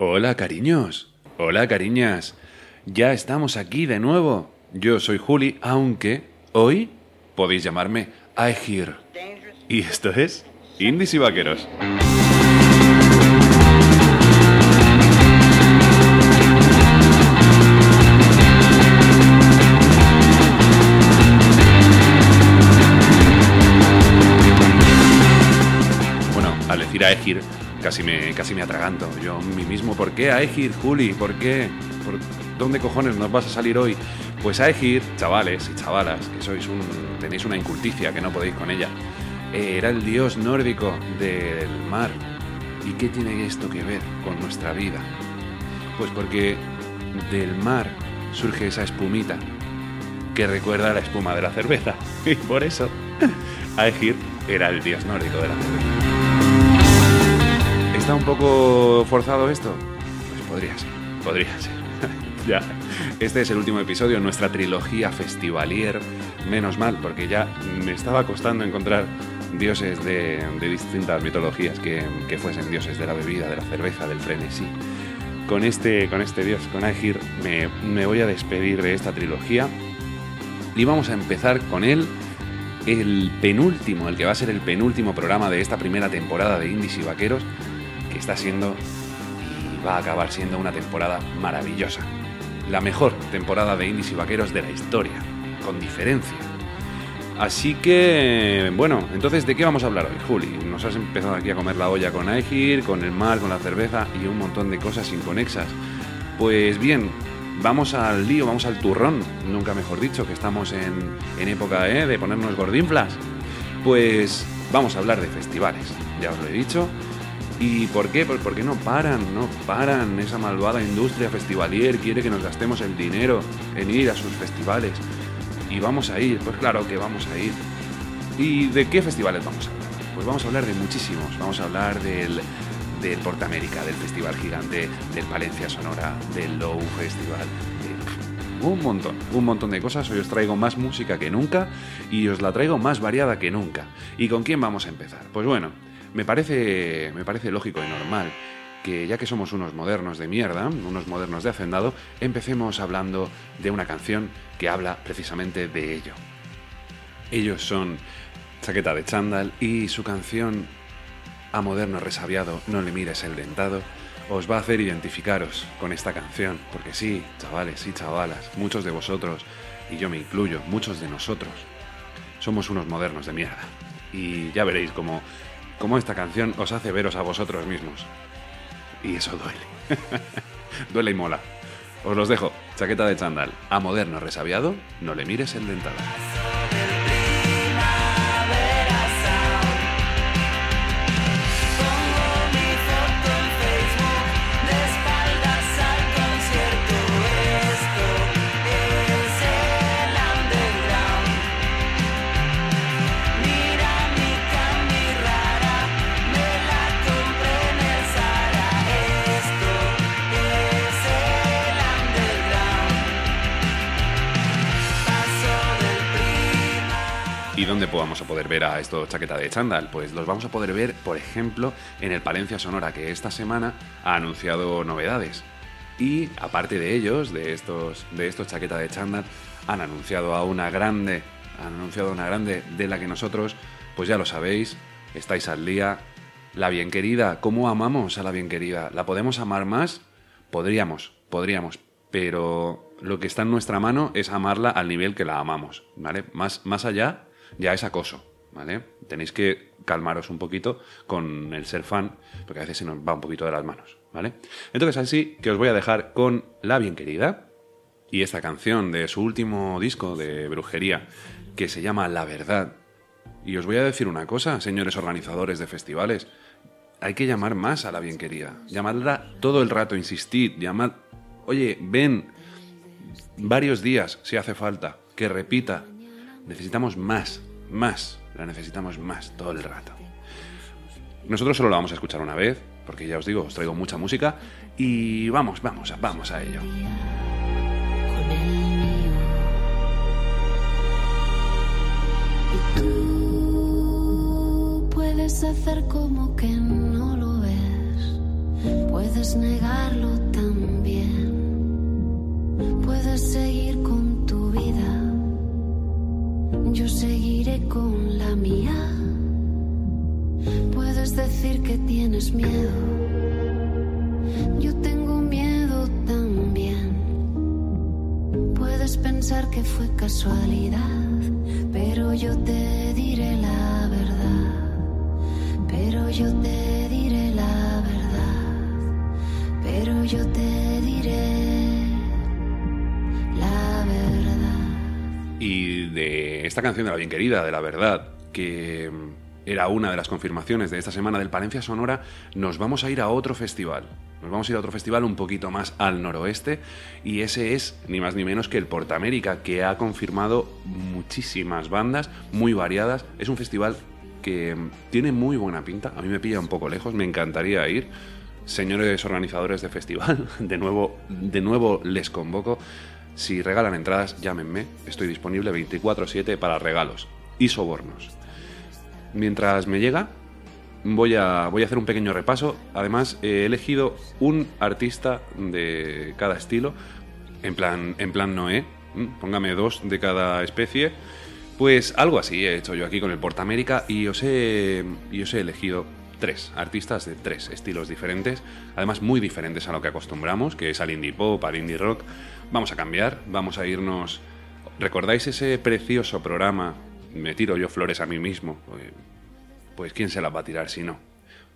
Hola, cariños. Hola, cariñas. Ya estamos aquí de nuevo. Yo soy Juli, aunque hoy podéis llamarme Aegir. Y esto es Indies y Vaqueros. Bueno, al decir Aegir, casi me, casi me atraganto. Yo a mí mismo, ¿por qué Aegir, Juli? ¿Por qué? ¿Por dónde cojones nos vas a salir hoy? Pues Aegir, chavales y chavalas, que sois un, tenéis una inculticia que no podéis con ella, eh, era el dios nórdico del mar. ¿Y qué tiene esto que ver con nuestra vida? Pues porque del mar surge esa espumita que recuerda a la espuma de la cerveza. Y por eso Aegir era el dios nórdico de la cerveza. ¿Está un poco forzado esto? Pues podría ser, podría ser. ya. Este es el último episodio en nuestra trilogía festivalier. Menos mal, porque ya me estaba costando encontrar dioses de, de distintas mitologías que, que fuesen dioses de la bebida, de la cerveza, del frenesí. Con este, con este dios, con Aegir, me, me voy a despedir de esta trilogía y vamos a empezar con él, el penúltimo, el que va a ser el penúltimo programa de esta primera temporada de Indies y Vaqueros, está siendo y va a acabar siendo una temporada maravillosa. La mejor temporada de Indies y Vaqueros de la historia, con diferencia. Así que, bueno, entonces, ¿de qué vamos a hablar hoy, Juli? Nos has empezado aquí a comer la olla con Aegir, con el mar, con la cerveza y un montón de cosas inconexas. Pues bien, vamos al lío, vamos al turrón, nunca mejor dicho, que estamos en, en época ¿eh? de ponernos gordinflas. Pues vamos a hablar de festivales, ya os lo he dicho. ¿Y por qué? Pues porque no paran, no paran. Esa malvada industria festivalier quiere que nos gastemos el dinero en ir a sus festivales. Y vamos a ir, pues claro que vamos a ir. ¿Y de qué festivales vamos a hablar? Pues vamos a hablar de muchísimos. Vamos a hablar del, del Portamérica, del Festival Gigante, del Palencia Sonora, del Low Festival, un montón, un montón de cosas. Hoy os traigo más música que nunca y os la traigo más variada que nunca. ¿Y con quién vamos a empezar? Pues bueno, me parece, me parece lógico y normal que ya que somos unos modernos de mierda, unos modernos de hacendado, empecemos hablando de una canción que habla precisamente de ello. Ellos son Chaqueta de Chandal y su canción A moderno resabiado, no le mires el dentado, os va a hacer identificaros con esta canción, porque sí, chavales y chavalas, muchos de vosotros, y yo me incluyo, muchos de nosotros, somos unos modernos de mierda. Y ya veréis cómo, cómo esta canción os hace veros a vosotros mismos. Y eso duele. duele y mola. Os los dejo. Chaqueta de chandal. A moderno resabiado, no le mires el dentado. Poder ver a estos chaqueta de chándal? Pues los vamos a poder ver, por ejemplo, en el Palencia Sonora, que esta semana ha anunciado novedades. Y aparte de ellos, de estos, de estos chaqueta de chándal, han anunciado a una grande, han anunciado a una grande de la que nosotros, pues ya lo sabéis, estáis al día. La bien querida, ¿cómo amamos a la bien querida? ¿La podemos amar más? Podríamos, podríamos, pero lo que está en nuestra mano es amarla al nivel que la amamos, ¿vale? Más, más allá ya es acoso, ¿vale? Tenéis que calmaros un poquito con el ser fan, porque a veces se nos va un poquito de las manos, ¿vale? Entonces así que os voy a dejar con La Bien Querida y esta canción de su último disco de brujería, que se llama La Verdad. Y os voy a decir una cosa, señores organizadores de festivales, hay que llamar más a la bien querida. Llamadla todo el rato, insistid, llamad, oye, ven varios días si hace falta, que repita. Necesitamos más, más, la necesitamos más todo el rato. Nosotros solo la vamos a escuchar una vez, porque ya os digo, os traigo mucha música y vamos, vamos, vamos a ello. Y tú puedes hacer como que no lo ves. Puedes negarlo también. Puedes seguir con tu vida. Yo seguiré con la mía. Puedes decir que tienes miedo. Yo tengo miedo también. Puedes pensar que fue casualidad, pero yo te diré la verdad. Pero yo te diré la verdad. Pero yo te diré Y de esta canción de la bien querida, de la verdad, que era una de las confirmaciones de esta semana del Palencia Sonora, nos vamos a ir a otro festival. Nos vamos a ir a otro festival un poquito más al noroeste y ese es ni más ni menos que el Portamérica, que ha confirmado muchísimas bandas muy variadas. Es un festival que tiene muy buena pinta, a mí me pilla un poco lejos, me encantaría ir. Señores organizadores de festival, de nuevo, de nuevo les convoco. Si regalan entradas, llámenme. Estoy disponible 24/7 para regalos y sobornos. Mientras me llega, voy a, voy a hacer un pequeño repaso. Además, he elegido un artista de cada estilo, en plan, en plan Noé. Póngame dos de cada especie. Pues algo así he hecho yo aquí con el Portamérica y os he, y os he elegido tres artistas de tres estilos diferentes, además muy diferentes a lo que acostumbramos, que es al indie pop, al indie rock. Vamos a cambiar, vamos a irnos... ¿Recordáis ese precioso programa? Me tiro yo flores a mí mismo. Pues, pues ¿quién se las va a tirar si no?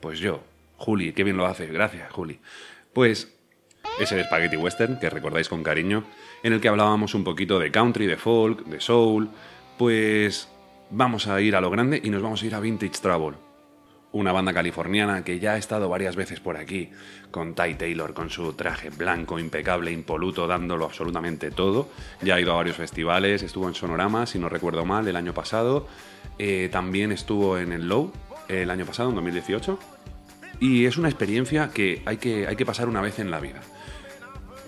Pues yo, Juli, qué bien lo hace, gracias Juli. Pues ese Spaghetti Western que recordáis con cariño, en el que hablábamos un poquito de country, de folk, de soul, pues vamos a ir a lo grande y nos vamos a ir a Vintage Trouble. Una banda californiana que ya ha estado varias veces por aquí, con Ty Taylor, con su traje blanco, impecable, impoluto, dándolo absolutamente todo. Ya ha ido a varios festivales, estuvo en Sonorama, si no recuerdo mal, el año pasado. Eh, también estuvo en el Low el año pasado, en 2018. Y es una experiencia que hay, que hay que pasar una vez en la vida.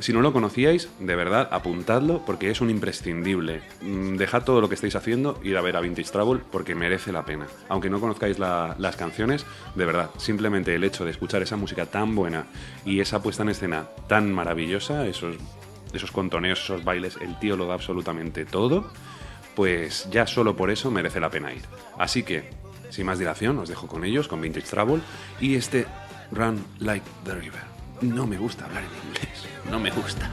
Si no lo conocíais, de verdad, apuntadlo porque es un imprescindible. Mm, Dejad todo lo que estáis haciendo, ir a ver a Vintage Travel porque merece la pena. Aunque no conozcáis la- las canciones, de verdad, simplemente el hecho de escuchar esa música tan buena y esa puesta en escena tan maravillosa, esos, esos contoneos, esos bailes, el tío lo da absolutamente todo, pues ya solo por eso merece la pena ir. Así que, sin más dilación, os dejo con ellos, con Vintage Travel y este Run Like the River. No me gusta hablar en inglés, no me gusta.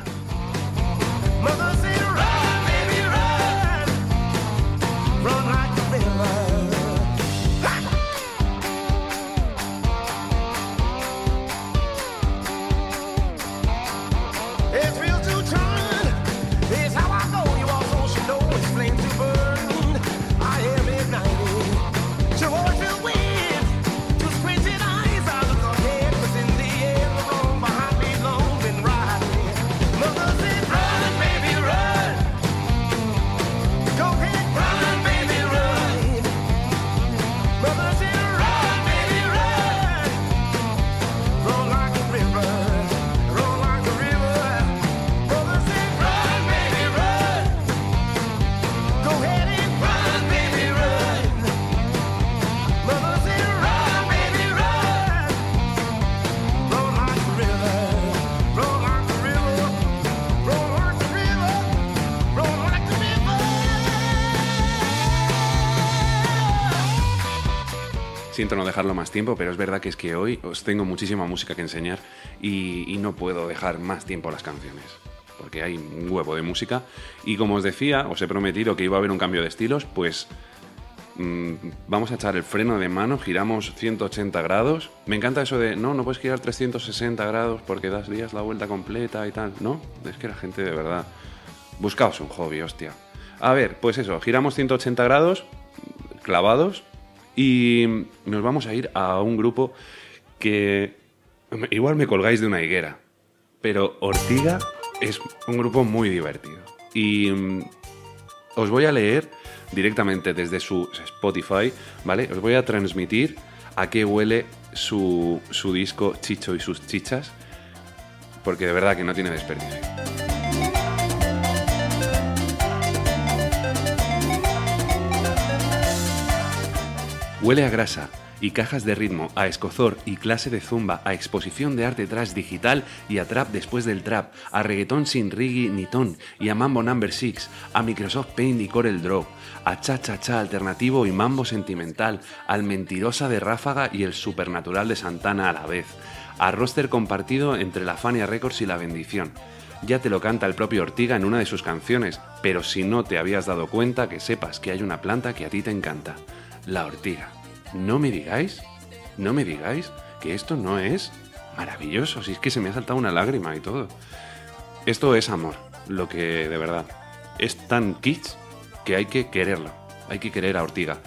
No dejarlo más tiempo, pero es verdad que es que hoy os tengo muchísima música que enseñar y, y no puedo dejar más tiempo a las canciones. Porque hay un huevo de música. Y como os decía, os he prometido que iba a haber un cambio de estilos, pues mm, vamos a echar el freno de mano, giramos 180 grados. Me encanta eso de, no, no puedes girar 360 grados porque das días la vuelta completa y tal. No, es que la gente de verdad... Buscaos un hobby, hostia. A ver, pues eso, giramos 180 grados, clavados, y nos vamos a ir a un grupo que igual me colgáis de una higuera, pero Ortiga es un grupo muy divertido. Y mm, os voy a leer directamente desde su Spotify, ¿vale? Os voy a transmitir a qué huele su, su disco Chicho y sus chichas, porque de verdad que no tiene desperdicio. Huele a grasa y cajas de ritmo, a escozor y clase de zumba, a exposición de arte trash digital y a trap después del trap, a reggaetón sin riggy ni ton y a Mambo Number 6, a Microsoft Paint y Corel Draw, a cha cha cha alternativo y mambo sentimental, al mentirosa de Ráfaga y el supernatural de Santana a la vez, a roster compartido entre la Fania Records y la Bendición. Ya te lo canta el propio Ortiga en una de sus canciones, pero si no te habías dado cuenta, que sepas que hay una planta que a ti te encanta, la ortiga. No me digáis, no me digáis que esto no es maravilloso, si es que se me ha saltado una lágrima y todo. Esto es amor, lo que de verdad es tan kitsch que hay que quererlo, hay que querer a Ortiga.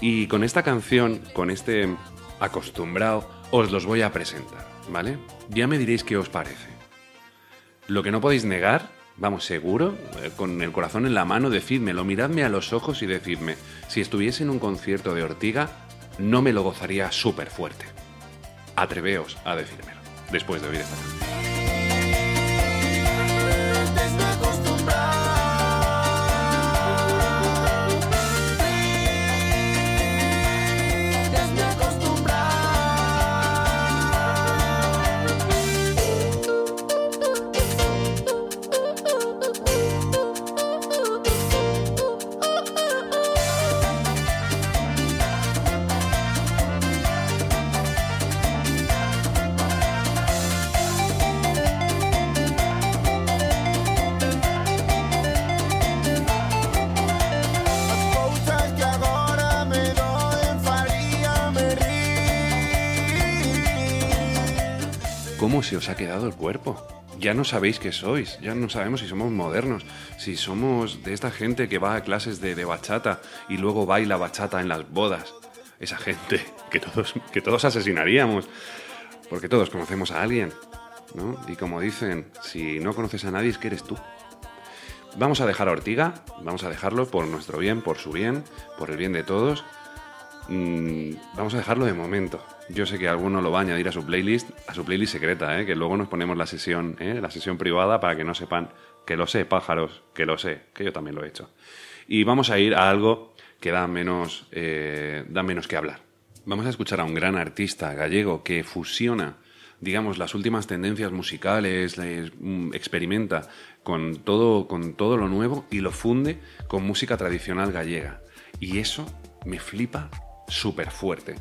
Y con esta canción, con este acostumbrado, os los voy a presentar, ¿vale? Ya me diréis qué os parece. Lo que no podéis negar, vamos, seguro, eh, con el corazón en la mano, decídmelo, miradme a los ojos y decidme, si estuviese en un concierto de Ortiga, no me lo gozaría súper fuerte. Atreveos a decírmelo, después de oír esta. ¿Cómo se os ha quedado el cuerpo? Ya no sabéis qué sois, ya no sabemos si somos modernos, si somos de esta gente que va a clases de, bachata y luego baila bachata en las bodas. Esa gente que todos, que todos asesinaríamos, porque todos conocemos a alguien, ¿no? Y como dicen, si no conoces a nadie es que eres tú. Vamos a dejar a Ortiga, vamos a dejarlo por nuestro bien, por su bien, por el bien de todos. Mm, vamos a dejarlo de momento. Yo sé que alguno lo va a añadir a su playlist, a su playlist secreta, ¿eh? que luego nos ponemos la sesión, ¿eh? la sesión privada para que no sepan que lo sé, pájaros, que lo sé, que yo también lo he hecho. Y vamos a ir a algo que da menos, eh, da menos que hablar. Vamos a escuchar a un gran artista gallego que fusiona, digamos, las últimas tendencias musicales, les- mm, experimenta con todo, con todo lo nuevo y lo funde con música tradicional gallega. Y eso me flipa súper fuerte.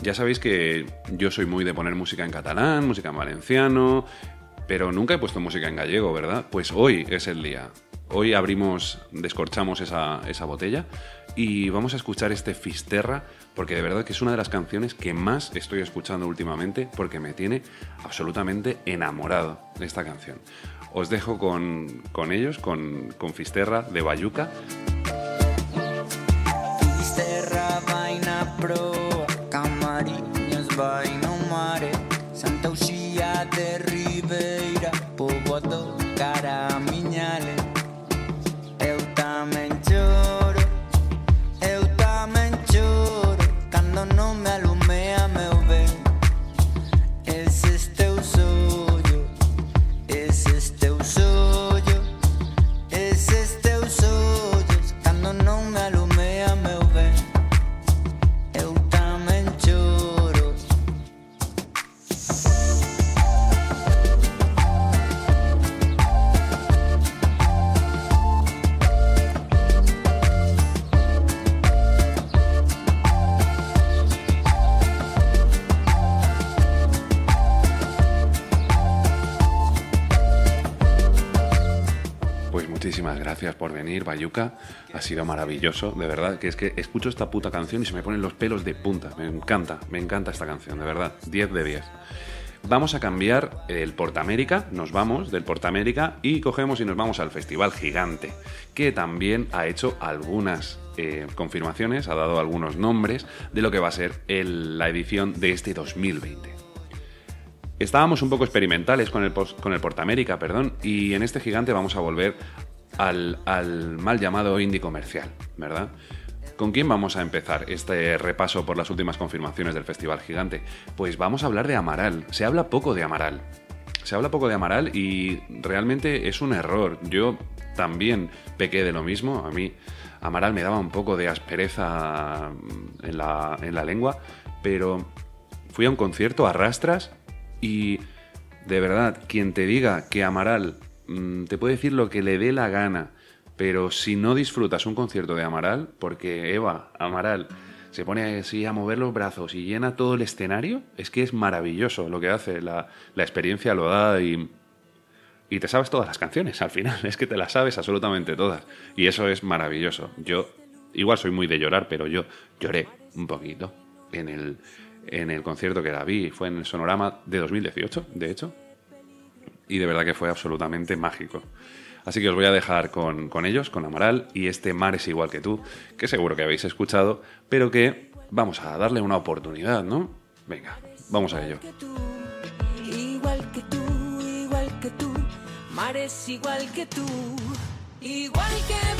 Ya sabéis que yo soy muy de poner música en catalán, música en valenciano, pero nunca he puesto música en gallego, ¿verdad? Pues hoy es el día. Hoy abrimos, descorchamos esa, esa botella y vamos a escuchar este Fisterra, porque de verdad que es una de las canciones que más estoy escuchando últimamente, porque me tiene absolutamente enamorado de esta canción. Os dejo con, con ellos, con, con Fisterra de Bayuca. Gracias por venir, Bayuca. Ha sido maravilloso, de verdad, que es que escucho esta puta canción y se me ponen los pelos de punta. Me encanta, me encanta esta canción, de verdad. 10 de 10. Vamos a cambiar el Portamérica, nos vamos del Portamérica y cogemos y nos vamos al Festival Gigante, que también ha hecho algunas eh, confirmaciones, ha dado algunos nombres de lo que va a ser la edición de este 2020. Estábamos un poco experimentales con el, con el Portamérica, perdón, y en este gigante vamos a volver al, al mal llamado indie comercial, ¿verdad? ¿Con quién vamos a empezar este repaso por las últimas confirmaciones del Festival Gigante? Pues vamos a hablar de Amaral. Se habla poco de Amaral. Se habla poco de Amaral y realmente es un error. Yo también pequé de lo mismo. A mí Amaral me daba un poco de aspereza en la, en la lengua, pero fui a un concierto a rastras y de verdad, quien te diga que Amaral te puede decir lo que le dé la gana, pero si no disfrutas un concierto de Amaral, porque Eva, Amaral, se pone así a mover los brazos y llena todo el escenario, es que es maravilloso lo que hace, la, la experiencia lo da y, y te sabes todas las canciones al final, es que te las sabes absolutamente todas y eso es maravilloso. Yo igual soy muy de llorar, pero yo lloré un poquito en el, en el concierto que la vi, fue en el Sonorama de 2018, de hecho, y de verdad que fue absolutamente mágico. Así que os voy a dejar con, con ellos, con Amaral y este Mar es igual que tú, que seguro que habéis escuchado, pero que vamos a darle una oportunidad, ¿no? Venga, vamos a ello. igual que tú, igual que tú, igual que tú, igual que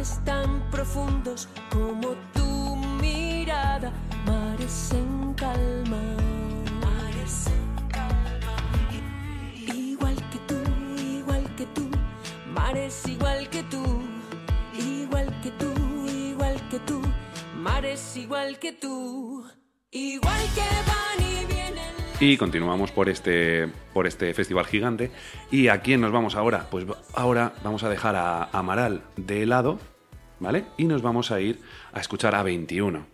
Tan profundos como tu mirada. Mares en calma. Mares en calma. Igual que tú, igual que tú. Mares igual que tú. Igual que tú, igual que tú. Mares igual que tú. Y continuamos por este, por este festival gigante. ¿Y a quién nos vamos ahora? Pues ahora vamos a dejar a Amaral de lado, ¿vale? Y nos vamos a ir a escuchar a 21.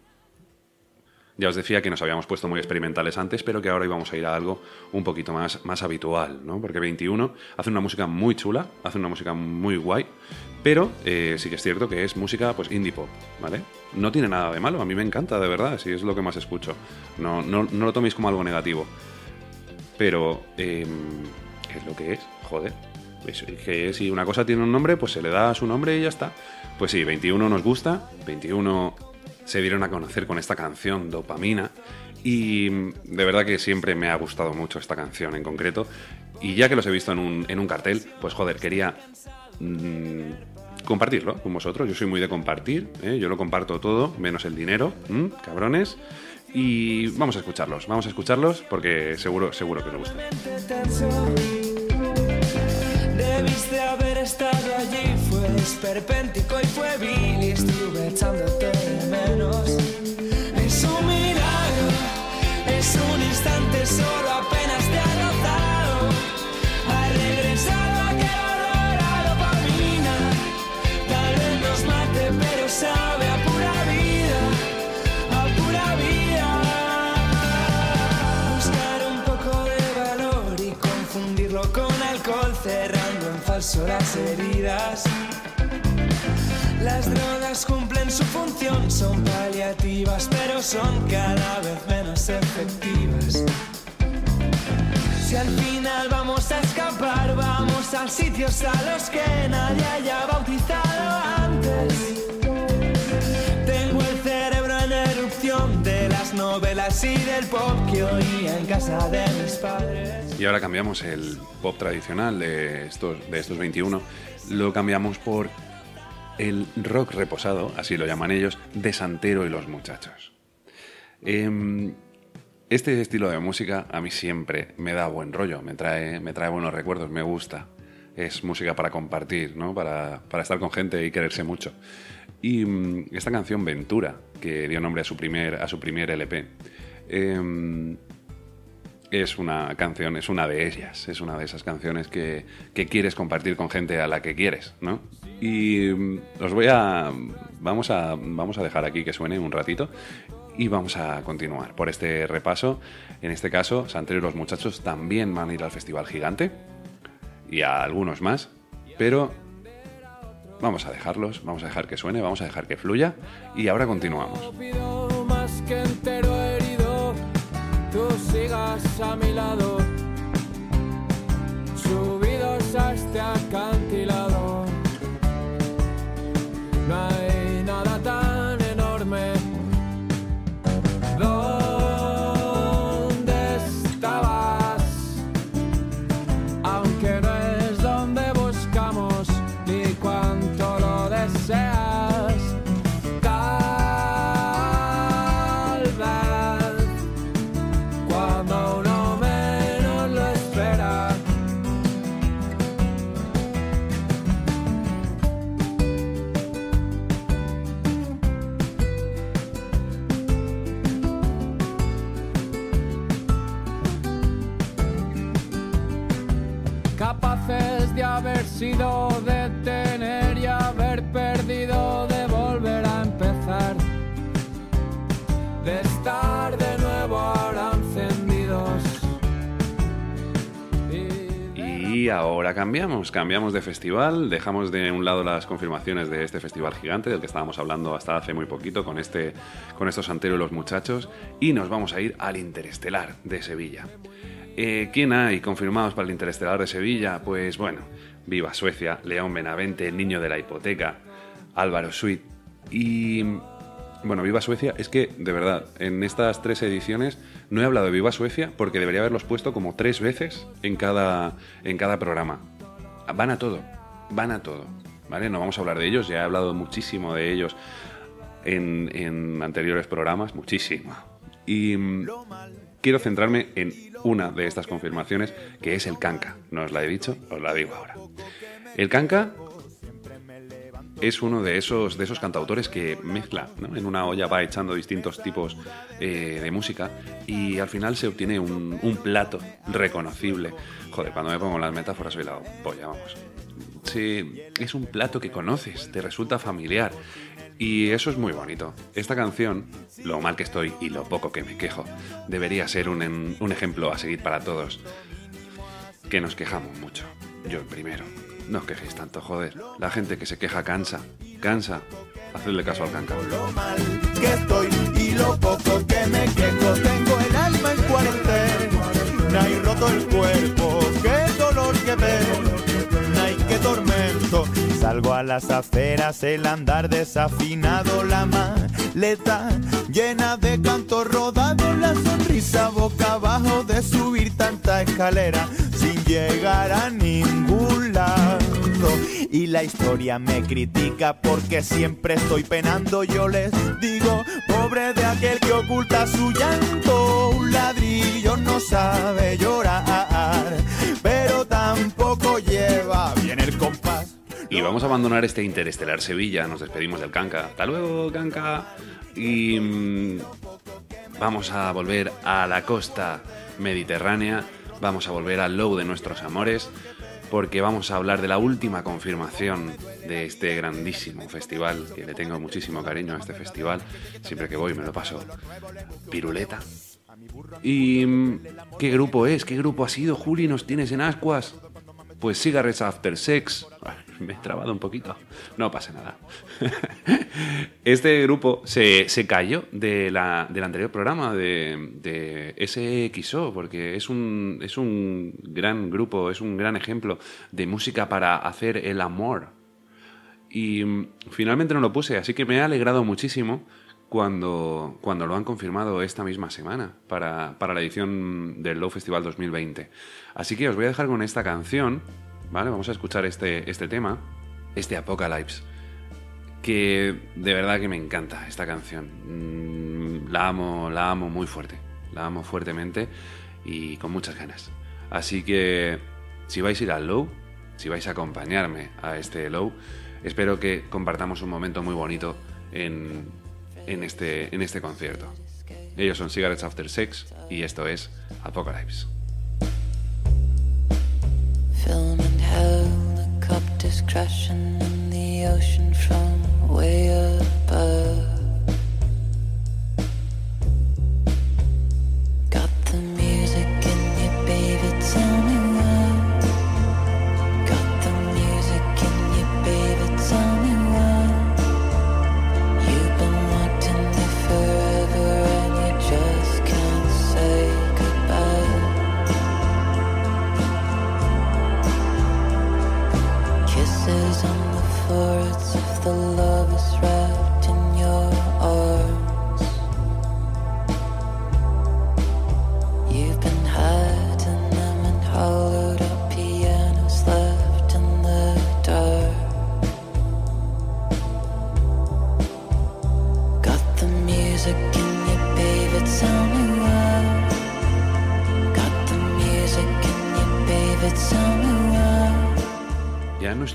Ya os decía que nos habíamos puesto muy experimentales antes, pero que ahora íbamos a ir a algo un poquito más, más habitual, ¿no? Porque 21 hace una música muy chula, hace una música muy guay, pero eh, sí que es cierto que es música pues indie pop, ¿vale? No tiene nada de malo, a mí me encanta, de verdad, si es lo que más escucho. No, no, no lo toméis como algo negativo. Pero, eh, ¿qué es lo que es? Joder. Es que si una cosa tiene un nombre, pues se le da su nombre y ya está. Pues sí, 21 nos gusta, 21 se dieron a conocer con esta canción, Dopamina, y de verdad que siempre me ha gustado mucho esta canción en concreto. Y ya que los he visto en un, en un cartel, pues joder, quería mm, compartirlo con vosotros. Yo soy muy de compartir, ¿eh? yo lo comparto todo, menos el dinero, ¿m? cabrones. Y vamos a escucharlos, vamos a escucharlos porque seguro, seguro que os gusta. Debiste haber estado allí, fue esperpéntico y fue vil y estuve echándote de menos. Es un milagro, es un instante solo falso las heridas. Las drogas cumplen su función, son paliativas, pero son cada vez menos efectivas. Si al final vamos a escapar, vamos a sitios a los que nadie haya bautizado antes. Y ahora cambiamos el pop tradicional de estos, de estos 21, lo cambiamos por el rock reposado, así lo llaman ellos, de Santero y los muchachos. Em, este estilo de música a mí siempre me da buen rollo, me trae, me trae buenos recuerdos, me gusta. Es música para compartir, ¿no? para, para estar con gente y quererse mucho. Y mm, esta canción Ventura, que dio nombre a su primer, a su LP, em, es una canción, es una de ellas, es una de esas canciones que, que quieres compartir con gente a la que quieres, ¿no? Y mm, os voy a vamos a vamos a dejar aquí que suene un ratito y vamos a continuar por este repaso. En este caso, Santero y los muchachos también van a ir al Festival Gigante y a algunos más, pero vamos a dejarlos, vamos a dejar que suene, vamos a dejar que fluya y ahora continuamos. tú sigas a mi lado, cambiamos, cambiamos de festival, dejamos de un lado las confirmaciones de este festival gigante del que estábamos hablando hasta hace muy poquito con, este, con estos Antero y los muchachos y nos vamos a ir al Interestelar de Sevilla. Eh, ¿Quién hay confirmados para el Interestelar de Sevilla? Pues bueno, Viva Suecia, León Benavente, El Niño de la Hipoteca, Álvaro Suit y... Bueno, Viva Suecia, es que, de verdad, en estas tres ediciones no he hablado de Viva Suecia porque debería haberlos puesto como tres veces en cada, en cada programa. Van a todo, van a todo, ¿vale? No vamos a hablar de ellos, ya he hablado muchísimo de ellos en, en anteriores programas, muchísimo. Y mm, quiero centrarme en una de estas confirmaciones, que es el Kanka. No os la he dicho, os la digo ahora. El Kanka es uno de esos, de esos cantautores que mezcla, ¿no? en una olla va echando distintos tipos eh, de música y al final se obtiene un, plato reconocible. Joder, cuando me pongo las metáforas soy la polla, vamos. Sí, es un plato que conoces, te resulta familiar. Y eso es muy bonito. Esta canción, lo mal que estoy y lo poco que me quejo, debería ser un, un ejemplo a seguir para todos. Que nos quejamos mucho. Yo el primero. No os quejéis tanto, joder. La gente que se queja cansa. Cansa. Hacedle caso al canca. lo mal que estoy y lo poco que me quejo. Tengo el alma en cuarentena y roto el cuerpo. Qué dolor que veo, ay, qué tormento. Salgo a las afueras, el andar desafinado, la maleta llena de canto rodado, la sonrisa boca abajo de subir tanta escalera llegar a ningún lado. Y la historia me critica porque siempre estoy penando. Yo les digo, pobre de aquel que oculta su llanto. Un ladrillo no sabe llorar, pero tampoco lleva bien el compás. Y vamos a abandonar este Interestelar Sevilla. Nos despedimos del canca. Hasta luego, canca. Y mm, vamos a volver a la costa mediterránea. Vamos a volver al low de nuestros amores. Porque vamos a hablar de la última confirmación de este grandísimo festival, que le tengo muchísimo cariño a este festival. Siempre que voy me lo paso piruleta. ¿Y mm, qué grupo es? ¿Qué grupo ha sido, Juli? ¿Nos tienes en ascuas? Pues Cigarettes After Sex. Me he trabado un poquito. No pasa nada. Este grupo se, se cayó de la- del anterior programa de, de SXO, porque es un, es un gran grupo, es un gran ejemplo de música para hacer el amor. Y mm, finalmente no lo puse, así que me ha alegrado muchísimo cuando, cuando lo han confirmado esta misma semana para, para la edición del Low Festival 2020. Así que os voy a dejar con esta canción, ¿vale? Vamos a escuchar este, este tema, este Apocalypse, que de verdad que me encanta esta canción. Mm, La amo, la amo muy fuerte, la amo fuertemente y con muchas ganas. Así que si vais a ir al Low, si vais a acompañarme a este Low, espero que compartamos un momento muy bonito en, en, este, en este concierto. Ellos son Cigarettes After Sex y esto es Apocalypse. Helicopters crashing in the ocean from way above.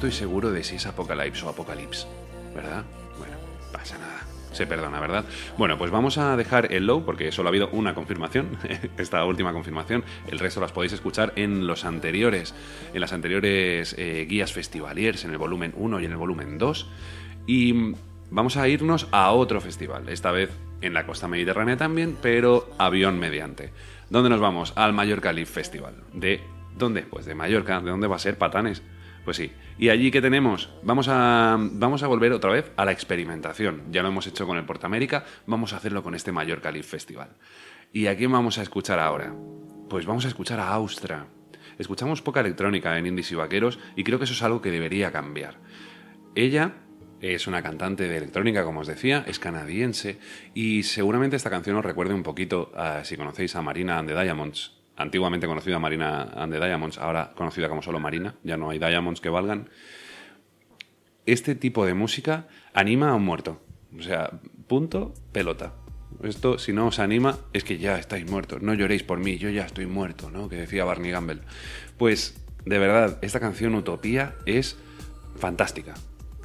Estoy seguro de si es Apocalypse o Apocalypse, ¿verdad? Bueno, pasa nada. se perdona, ¿verdad? Bueno, pues vamos a dejar el low porque solo ha habido una confirmación, esta última confirmación. El resto las podéis escuchar en los anteriores, en las anteriores eh, guías festivaliers, en el volumen 1 y en el volumen 2. Y vamos a irnos a otro festival, esta vez en la costa mediterránea también, pero avión mediante. ¿Dónde nos vamos? Al Mallorca Live Festival. ¿De dónde? Pues de Mallorca. ¿De dónde va a ser? Patanes. Pues sí. ¿Y allí qué tenemos? Vamos a, vamos a volver otra vez a la experimentación. Ya lo hemos hecho con el Portamérica, vamos a hacerlo con este Mallorca Live Festival. ¿Y a quién vamos a escuchar ahora? Pues vamos a escuchar a Austra. Escuchamos poca electrónica en Indies y Vaqueros y creo que eso es algo que debería cambiar. Ella es una cantante de electrónica, como os decía, es canadiense y seguramente esta canción os recuerde un poquito a, si conocéis a Marina and the Diamonds, antiguamente conocida Marina and the Diamonds, ahora conocida como solo Marina, ya no hay Diamonds que valgan. Este tipo de música anima a un muerto. O sea, punto, pelota. Esto, si no os anima, es que ya estáis muertos. No lloréis por mí, yo ya estoy muerto, ¿no? Que decía Barney Gamble. Pues, de verdad, esta canción Utopía es fantástica.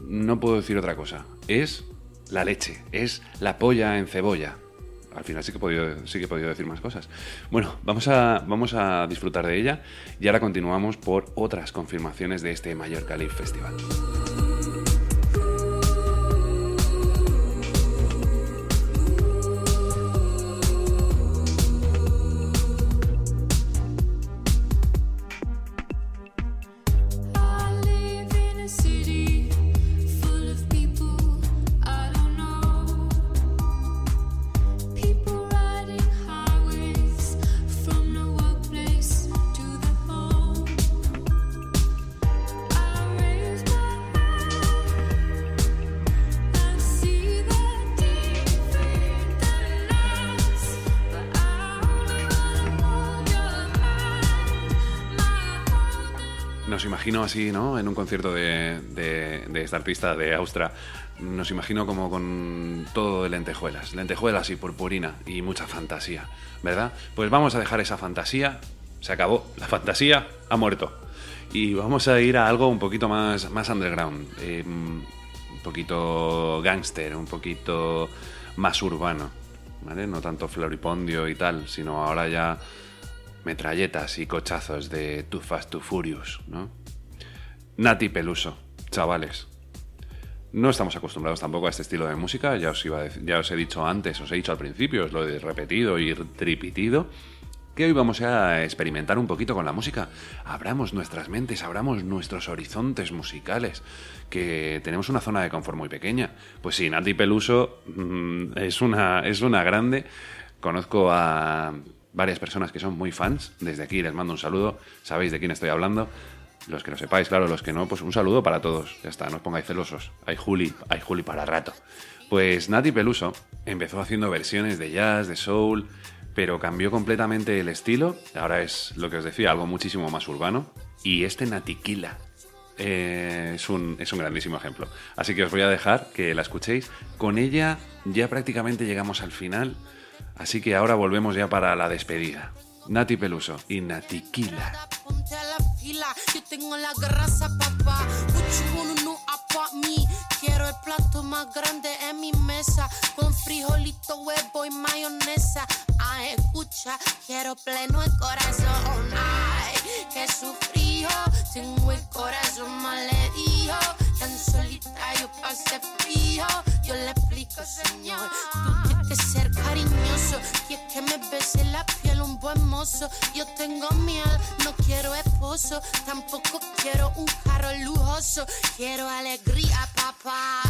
No puedo decir otra cosa. Es la leche, es la polla en cebolla. Al final sí que he podido, sí que he podido decir más cosas. Bueno, vamos a, vamos a disfrutar de ella y ahora continuamos por otras confirmaciones de este Mallorca Live Festival. ¿No? En un concierto de, de- de esta artista de Austra. Nos imagino como con todo de lentejuelas. Lentejuelas y purpurina y mucha fantasía, ¿verdad? Pues vamos a dejar esa fantasía. Se acabó. La fantasía ha muerto. Y vamos a ir a algo un poquito más, underground. eh, un poquito gangster, un poquito más urbano. ¿Vale? No tanto floripondio y tal, sino ahora ya metralletas y cochazos de Too Fast, Too Furious, ¿no? Nati Peluso, chavales. No estamos acostumbrados tampoco a este estilo de música, ya os, iba a ya os he dicho antes, os he dicho al principio, os lo he repetido y tripitido, que hoy vamos a experimentar un poquito con la música. Abramos nuestras mentes, abramos nuestros horizontes musicales, que tenemos una zona de confort muy pequeña. Pues sí, Nati Peluso mm, es, una, es una grande. Conozco a varias personas que son muy fans. Desde aquí les mando un saludo. Sabéis de quién estoy hablando. Los que lo sepáis, claro, los que no, pues un saludo para todos. Ya está, no os pongáis celosos. Hay Juli, hay Juli para rato. Pues Nati Peluso empezó haciendo versiones de jazz, de soul, pero cambió completamente el estilo. Ahora es lo que os decía, algo muchísimo más urbano. Y este Natiquila eh, es, un, es un grandísimo ejemplo. Así que os voy a dejar que la escuchéis. Con ella ya prácticamente llegamos al final. Así que ahora volvemos ya para la despedida. Nati Peluso y Natiquila. Tengo la grasa, papá. What you wanna know me? Quiero el plato más grande en mi mesa, con frijolito, huevo y mayonesa. Ay, escucha, quiero pleno el corazón. Ay, que sufrió, tengo el corazón malherido. Tan solita yo pasé frío. Yo le explico, señor, tú tienes que ser cariñoso. Y es que me bese la piel un buen mozo. Yo tengo miel, no quiero esposo. Tampoco quiero un carro lujoso. Quiero alegría, papá.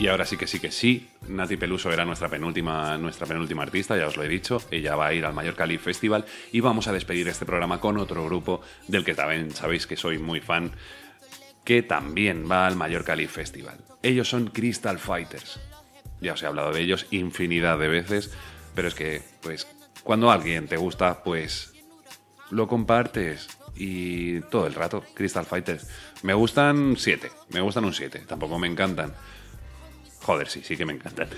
Y ahora sí que sí que sí, Nati Peluso era nuestra penúltima, nuestra penúltima artista, ya os lo he dicho. Ella va a ir al Mallorca Live Festival y vamos a despedir este programa con otro grupo del que también sabéis que soy muy fan, que también va al Mallorca Live Festival. Ellos son Crystal Fighters. Ya os he hablado de ellos infinidad de veces, pero es que, pues, cuando alguien te gusta, pues lo compartes y todo el rato. Crystal Fighters. Me gustan siete, me gustan un 7, tampoco me encantan. Joder, sí, sí que me encantan.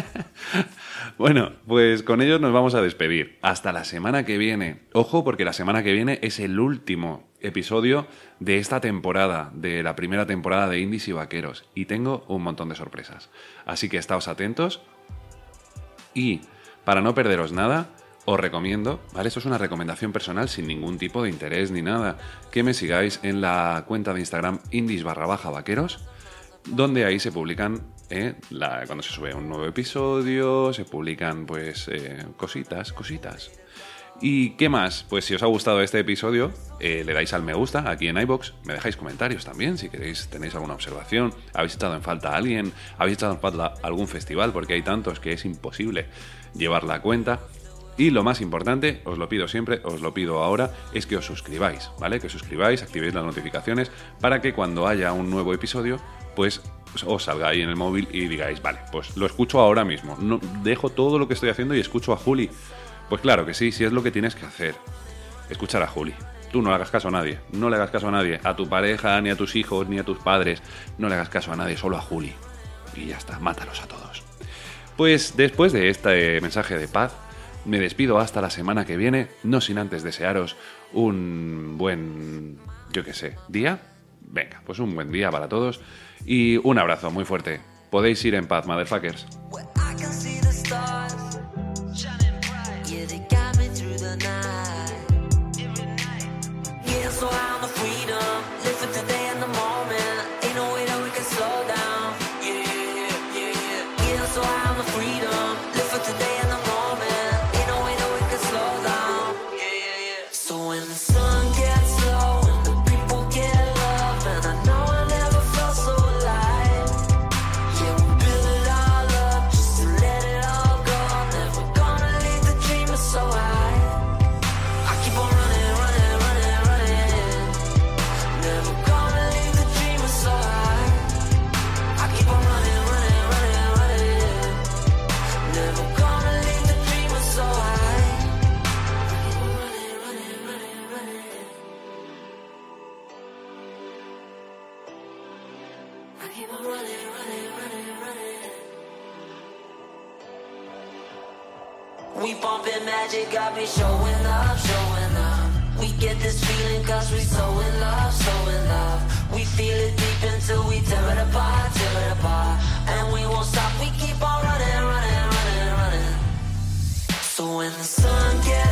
bueno, pues con ellos nos vamos a despedir. Hasta la semana que viene. Ojo, porque la semana que viene es el último episodio de esta temporada, de la primera temporada de Indies y Vaqueros. Y tengo un montón de sorpresas. Así que estáos atentos. Y para no perderos nada, os recomiendo, ¿vale? Esto es una recomendación personal sin ningún tipo de interés ni nada, que me sigáis en la cuenta de Instagram indies barra baja vaqueros, donde ahí se publican, eh, cuando se sube un nuevo episodio, se publican pues eh, cositas, cositas. ¿Y qué más? Pues si os ha gustado este episodio, eh, le dais al me gusta aquí en iBox, me dejáis comentarios también si queréis, tenéis alguna observación, habéis echado en falta a alguien, habéis echado en falta algún festival, porque hay tantos que es imposible llevar la cuenta. Y lo más importante, os lo pido siempre, os lo pido ahora, es que os suscribáis, ¿vale? Que os suscribáis, activéis las notificaciones para que cuando haya un nuevo episodio, pues os salga ahí en el móvil y digáis, vale, pues lo escucho ahora mismo. No, dejo todo lo que estoy haciendo y escucho a Juli. Pues claro que sí, si es lo que tienes que hacer. Escuchar a Juli. Tú no le hagas caso a nadie. No le hagas caso a nadie. A tu pareja, ni a tus hijos, ni a tus padres. No le hagas caso a nadie, solo a Juli. Y ya está, mátalos a todos. Pues después de este mensaje de paz, me despido hasta la semana que viene, no sin antes desearos un buen, yo qué sé, día. Venga, pues un buen día para todos y un abrazo muy fuerte. Podéis ir en paz, motherfuckers. We bumpin' magic, I be showing up, showing up. We get this feeling cause we so in love, so in love. We feel it deep until we tear it apart, tear it apart. And we won't stop, we keep on running, running, running, running. So when the sun gets